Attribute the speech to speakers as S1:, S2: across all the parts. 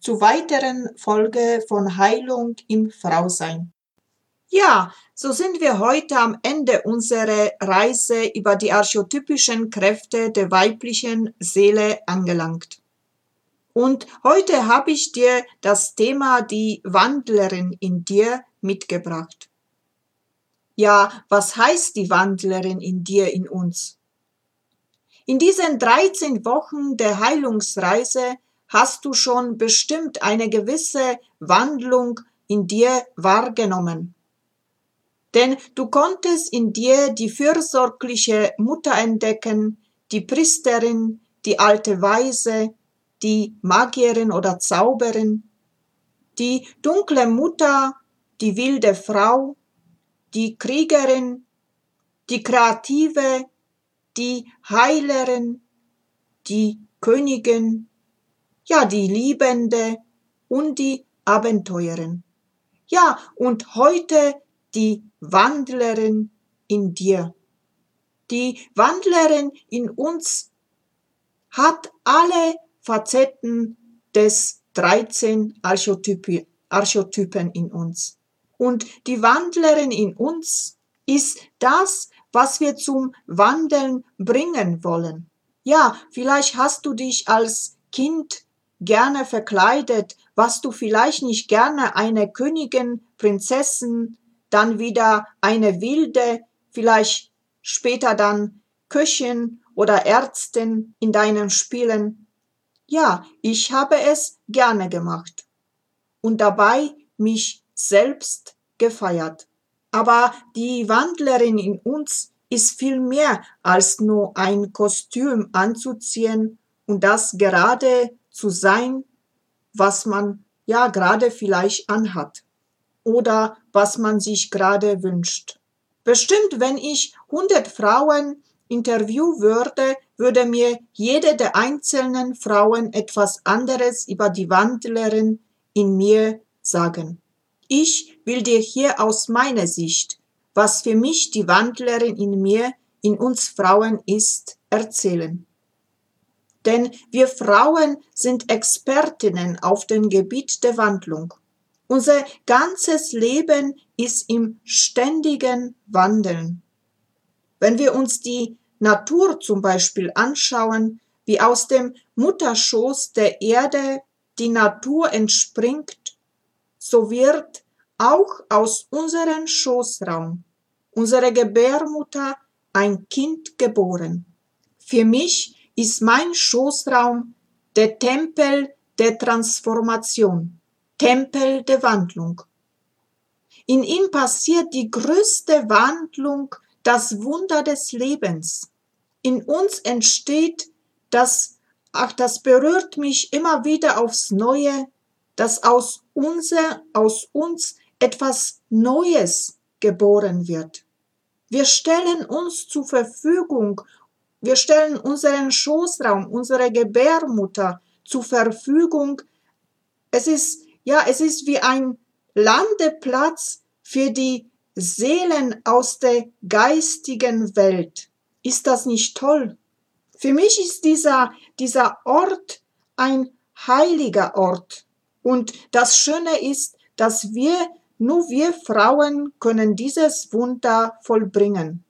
S1: zu weiteren Folge von Heilung im Frausein. Ja, so sind wir heute am Ende unserer Reise über die archetypischen Kräfte der weiblichen Seele angelangt. Und heute habe ich dir das Thema die Wandlerin in dir mitgebracht. Ja, was heißt die Wandlerin in dir, in uns? In diesen 13 Wochen der Heilungsreise hast du schon bestimmt eine gewisse Wandlung in dir wahrgenommen. Denn du konntest in dir die fürsorgliche Mutter entdecken, die Priesterin, die alte Weise, die Magierin oder Zauberin, die dunkle Mutter, die wilde Frau, die Kriegerin, die Kreative, die Heilerin, die Königin, ja, die Liebende und die Abenteuerin. Ja, und heute die Wandlerin in dir. Die Wandlerin in uns hat alle Facetten des 13 Archetypen in uns. Und die Wandlerin in uns ist das, was wir zum Wandeln bringen wollen. Ja, vielleicht hast du dich als Kind gerne verkleidet, was du vielleicht nicht gerne eine Königin, Prinzessin, dann wieder eine wilde, vielleicht später dann Köchin oder Ärztin in deinen Spielen. Ja, ich habe es gerne gemacht. Und dabei mich selbst gefeiert. Aber die Wandlerin in uns ist viel mehr als nur ein Kostüm anzuziehen und das gerade zu sein, was man ja gerade vielleicht anhat oder was man sich gerade wünscht. Bestimmt, wenn ich 100 Frauen interview würde, würde mir jede der einzelnen Frauen etwas anderes über die Wandlerin in mir sagen. Ich will dir hier aus meiner Sicht, was für mich die Wandlerin in mir, in uns Frauen ist, erzählen. Denn wir Frauen sind Expertinnen auf dem Gebiet der Wandlung. Unser ganzes Leben ist im ständigen Wandeln. Wenn wir uns die Natur zum Beispiel anschauen, wie aus dem Mutterschoß der Erde die Natur entspringt so wird auch aus unserem Schoßraum, unserer Gebärmutter, ein Kind geboren. Für mich ist mein Schoßraum der Tempel der Transformation, Tempel der Wandlung. In ihm passiert die größte Wandlung, das Wunder des Lebens. In uns entsteht das, ach, das berührt mich immer wieder aufs Neue, dass aus unser, aus uns etwas Neues geboren wird. Wir stellen uns zur Verfügung, wir stellen unseren Schoßraum, unsere Gebärmutter zur Verfügung. Es ist, ja, es ist wie ein Landeplatz für die Seelen aus der geistigen Welt. Ist das nicht toll? Für mich ist dieser, dieser Ort ein heiliger Ort. Und das Schöne ist, dass wir, nur wir Frauen können dieses Wunder vollbringen.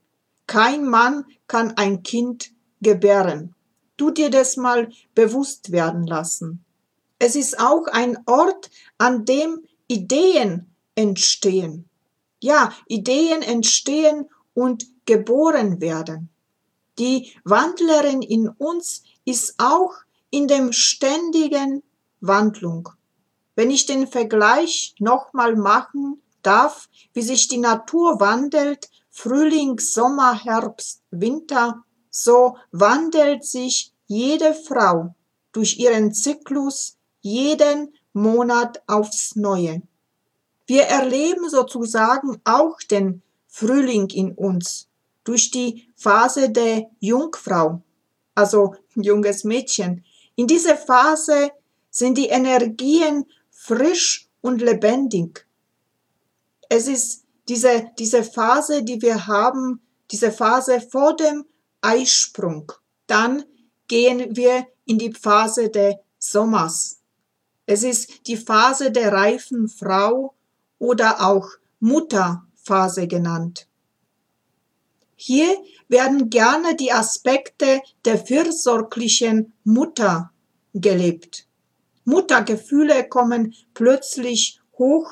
S1: Kein Mann kann ein Kind gebären. Du dir das mal bewusst werden lassen. Es ist auch ein Ort, an dem Ideen entstehen. Ja, Ideen entstehen und geboren werden. Die Wandlerin in uns ist auch in dem ständigen Wandlung. Wenn ich den Vergleich nochmal machen darf, wie sich die Natur wandelt, Frühling, Sommer, Herbst, Winter, so wandelt sich jede Frau durch ihren Zyklus jeden Monat aufs Neue. Wir erleben sozusagen auch den Frühling in uns durch die Phase der Jungfrau, also junges Mädchen. In dieser Phase sind die Energien frisch und lebendig. Es ist diese, diese Phase, die wir haben, diese Phase vor dem Eisprung. Dann gehen wir in die Phase des Sommers. Es ist die Phase der reifen Frau oder auch Mutterphase genannt. Hier werden gerne die Aspekte der fürsorglichen Mutter gelebt. Muttergefühle kommen plötzlich hoch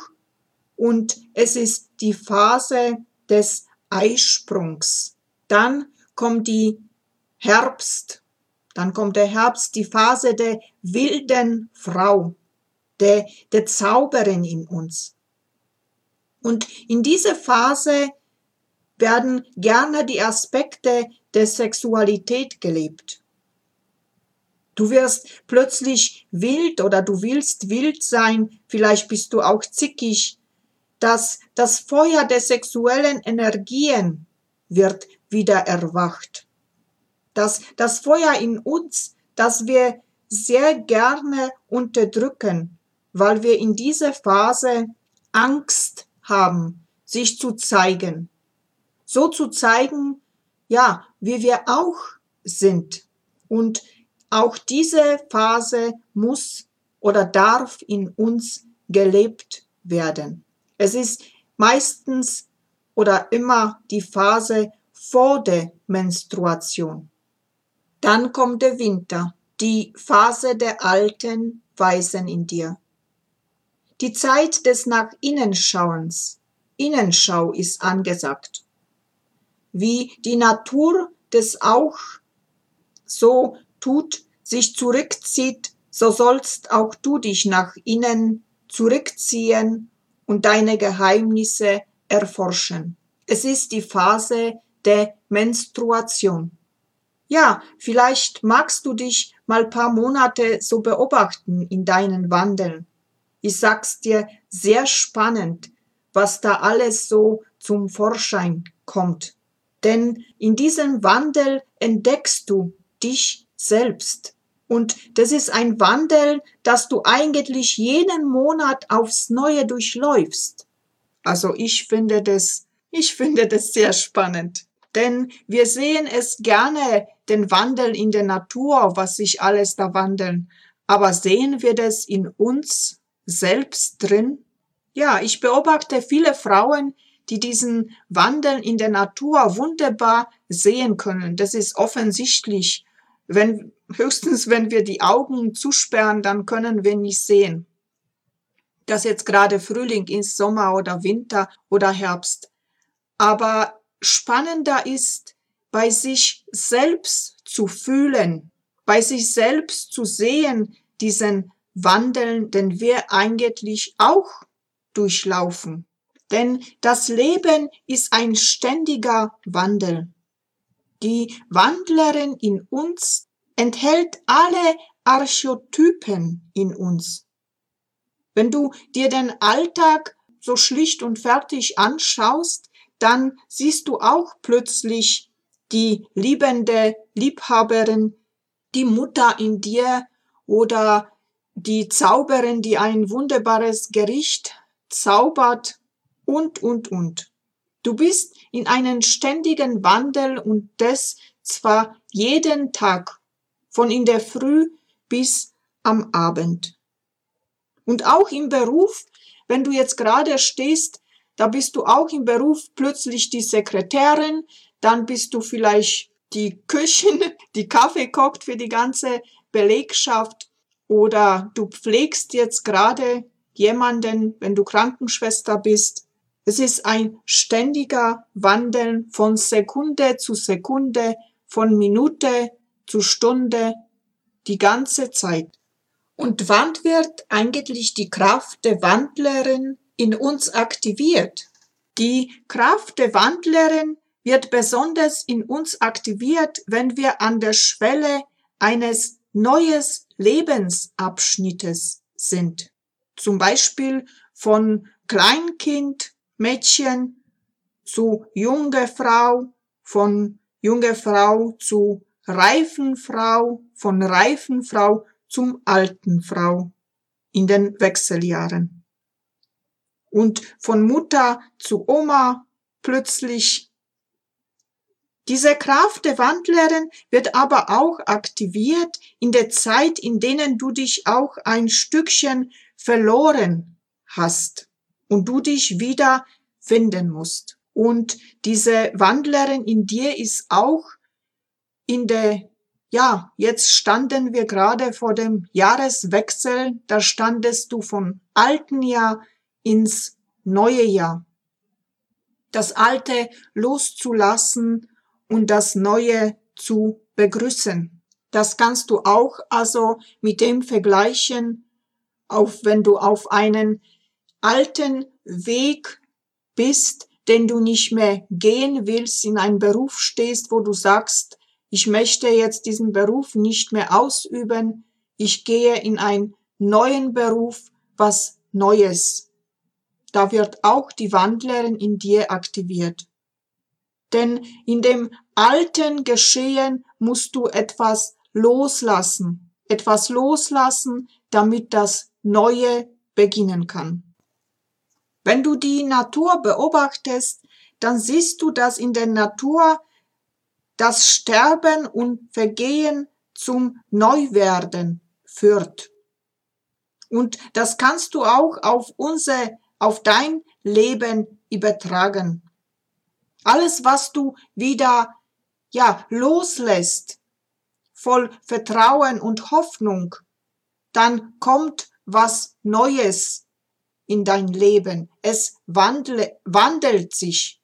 S1: und es ist die Phase des Eisprungs. Dann kommt die Herbst, dann kommt der Herbst, die Phase der wilden Frau, der, der Zauberin in uns. Und in dieser Phase werden gerne die Aspekte der Sexualität gelebt. Du wirst plötzlich wild oder du willst wild sein, vielleicht bist du auch zickig, dass das Feuer der sexuellen Energien wird wieder erwacht. Dass das Feuer in uns, das wir sehr gerne unterdrücken, weil wir in dieser Phase Angst haben, sich zu zeigen. So zu zeigen, ja, wie wir auch sind. Und auch diese Phase muss oder darf in uns gelebt werden. Es ist meistens oder immer die Phase vor der Menstruation. Dann kommt der Winter, die Phase der alten Weisen in dir. Die Zeit des nach innen Schauens. Innenschau ist angesagt. Wie die Natur das auch so tut, sich zurückzieht, so sollst auch du dich nach innen zurückziehen und deine Geheimnisse erforschen. Es ist die Phase der Menstruation. Ja, vielleicht magst du dich mal paar Monate so beobachten in deinen Wandeln. Ich sag's dir, sehr spannend, was da alles so zum Vorschein kommt. Denn in diesem Wandel entdeckst du dich selbst. Und das ist ein Wandel, das du eigentlich jeden Monat aufs Neue durchläufst. Also ich finde das, ich finde das sehr spannend. Denn wir sehen es gerne, den Wandel in der Natur, was sich alles da wandeln. Aber sehen wir das in uns selbst drin? Ja, ich beobachte viele Frauen, die diesen Wandel in der Natur wunderbar sehen können. Das ist offensichtlich. Wenn, höchstens wenn wir die Augen zusperren, dann können wir nicht sehen, dass jetzt gerade Frühling ist, Sommer oder Winter oder Herbst. Aber spannender ist, bei sich selbst zu fühlen, bei sich selbst zu sehen, diesen Wandel, den wir eigentlich auch durchlaufen. Denn das Leben ist ein ständiger Wandel. Die Wandlerin in uns enthält alle Archetypen in uns. Wenn du dir den Alltag so schlicht und fertig anschaust, dann siehst du auch plötzlich die liebende Liebhaberin, die Mutter in dir oder die Zauberin, die ein wunderbares Gericht zaubert und, und, und. Du bist in einen ständigen Wandel und das zwar jeden Tag, von in der Früh bis am Abend. Und auch im Beruf, wenn du jetzt gerade stehst, da bist du auch im Beruf plötzlich die Sekretärin, dann bist du vielleicht die Küchen, die Kaffee kocht für die ganze Belegschaft oder du pflegst jetzt gerade jemanden, wenn du Krankenschwester bist. Es ist ein ständiger Wandeln von Sekunde zu Sekunde, von Minute zu Stunde, die ganze Zeit. Und wann wird eigentlich die Kraft der Wandlerin in uns aktiviert? Die Kraft der Wandlerin wird besonders in uns aktiviert, wenn wir an der Schwelle eines neues Lebensabschnittes sind. Zum Beispiel von Kleinkind, Mädchen zu junge Frau, von junge Frau zu reifen Frau, von reifen Frau zum alten Frau in den Wechseljahren. Und von Mutter zu Oma plötzlich. Diese Kraft der Wandlerin wird aber auch aktiviert in der Zeit, in denen du dich auch ein Stückchen verloren hast und du dich wieder finden musst. Und diese Wandlerin in dir ist auch in der ja, jetzt standen wir gerade vor dem Jahreswechsel, da standest du vom alten Jahr ins neue Jahr. Das alte loszulassen und das neue zu begrüßen. Das kannst du auch also mit dem vergleichen, auf wenn du auf einen alten Weg bist, den du nicht mehr gehen willst, in einen Beruf stehst, wo du sagst, ich möchte jetzt diesen Beruf nicht mehr ausüben, ich gehe in einen neuen Beruf, was Neues. Da wird auch die Wandlerin in dir aktiviert. Denn in dem alten Geschehen musst du etwas loslassen, etwas loslassen, damit das Neue beginnen kann. Wenn du die Natur beobachtest, dann siehst du, dass in der Natur das Sterben und Vergehen zum Neuwerden führt. Und das kannst du auch auf unser, auf dein Leben übertragen. Alles, was du wieder, ja, loslässt, voll Vertrauen und Hoffnung, dann kommt was Neues in dein Leben. Es wandle, wandelt sich.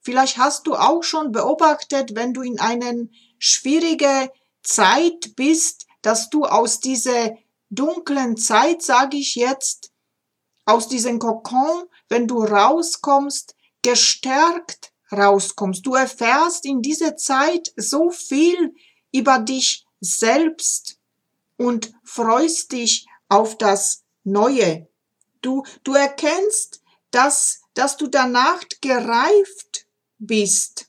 S1: Vielleicht hast du auch schon beobachtet, wenn du in eine schwierige Zeit bist, dass du aus dieser dunklen Zeit, sage ich jetzt, aus diesem Kokon, wenn du rauskommst, gestärkt rauskommst. Du erfährst in dieser Zeit so viel über dich selbst und freust dich auf das Neue. Du, du erkennst, dass, dass du danach gereift bist,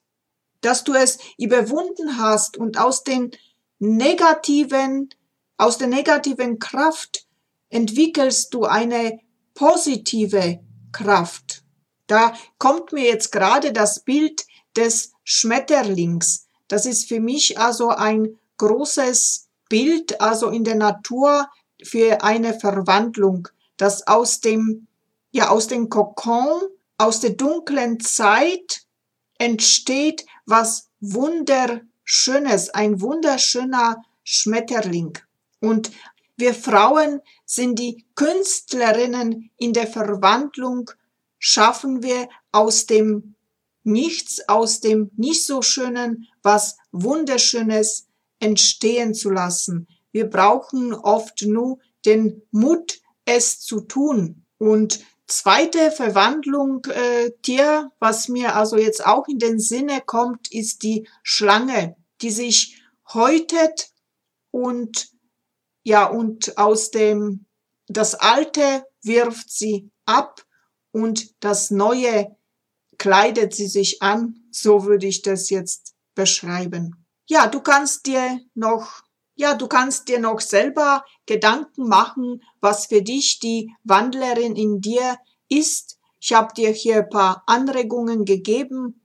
S1: dass du es überwunden hast und aus den negativen, aus der negativen Kraft entwickelst du eine positive Kraft. Da kommt mir jetzt gerade das Bild des Schmetterlings. Das ist für mich also ein großes Bild, also in der Natur für eine Verwandlung, dass aus dem, ja, aus dem Kokon, aus der dunklen Zeit entsteht was Wunderschönes, ein wunderschöner Schmetterling. Und wir Frauen sind die Künstlerinnen in der Verwandlung, schaffen wir aus dem Nichts, aus dem nicht so Schönen, was Wunderschönes entstehen zu lassen. Wir brauchen oft nur den Mut, es zu tun. Und zweite Verwandlung äh, Tier, was mir also jetzt auch in den Sinne kommt, ist die Schlange, die sich häutet und ja und aus dem das Alte wirft sie ab und das Neue kleidet sie sich an. So würde ich das jetzt beschreiben. Ja, du kannst dir noch ja, du kannst dir noch selber Gedanken machen, was für dich die Wandlerin in dir ist. Ich habe dir hier ein paar Anregungen gegeben.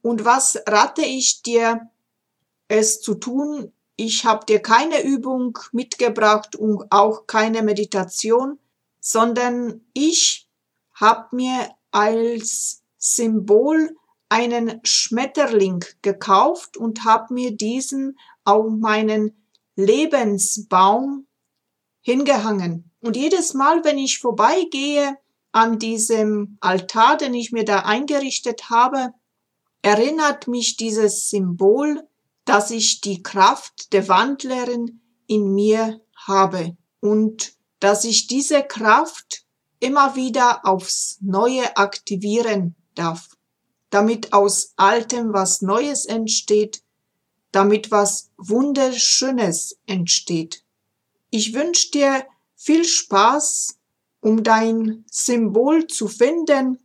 S1: Und was rate ich dir, es zu tun? Ich habe dir keine Übung mitgebracht und auch keine Meditation, sondern ich habe mir als Symbol einen Schmetterling gekauft und habe mir diesen auf meinen Lebensbaum hingehangen. Und jedes Mal, wenn ich vorbeigehe an diesem Altar, den ich mir da eingerichtet habe, erinnert mich dieses Symbol, dass ich die Kraft der Wandlerin in mir habe und dass ich diese Kraft immer wieder aufs Neue aktivieren darf, damit aus Altem was Neues entsteht, damit was Wunderschönes entsteht. Ich wünsche dir viel Spaß, um dein Symbol zu finden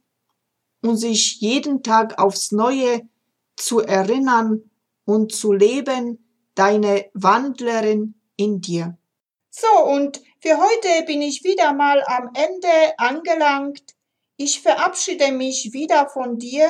S1: und sich jeden Tag aufs Neue zu erinnern und zu leben, deine Wandlerin in dir. So, und für heute bin ich wieder mal am Ende angelangt. Ich verabschiede mich wieder von dir.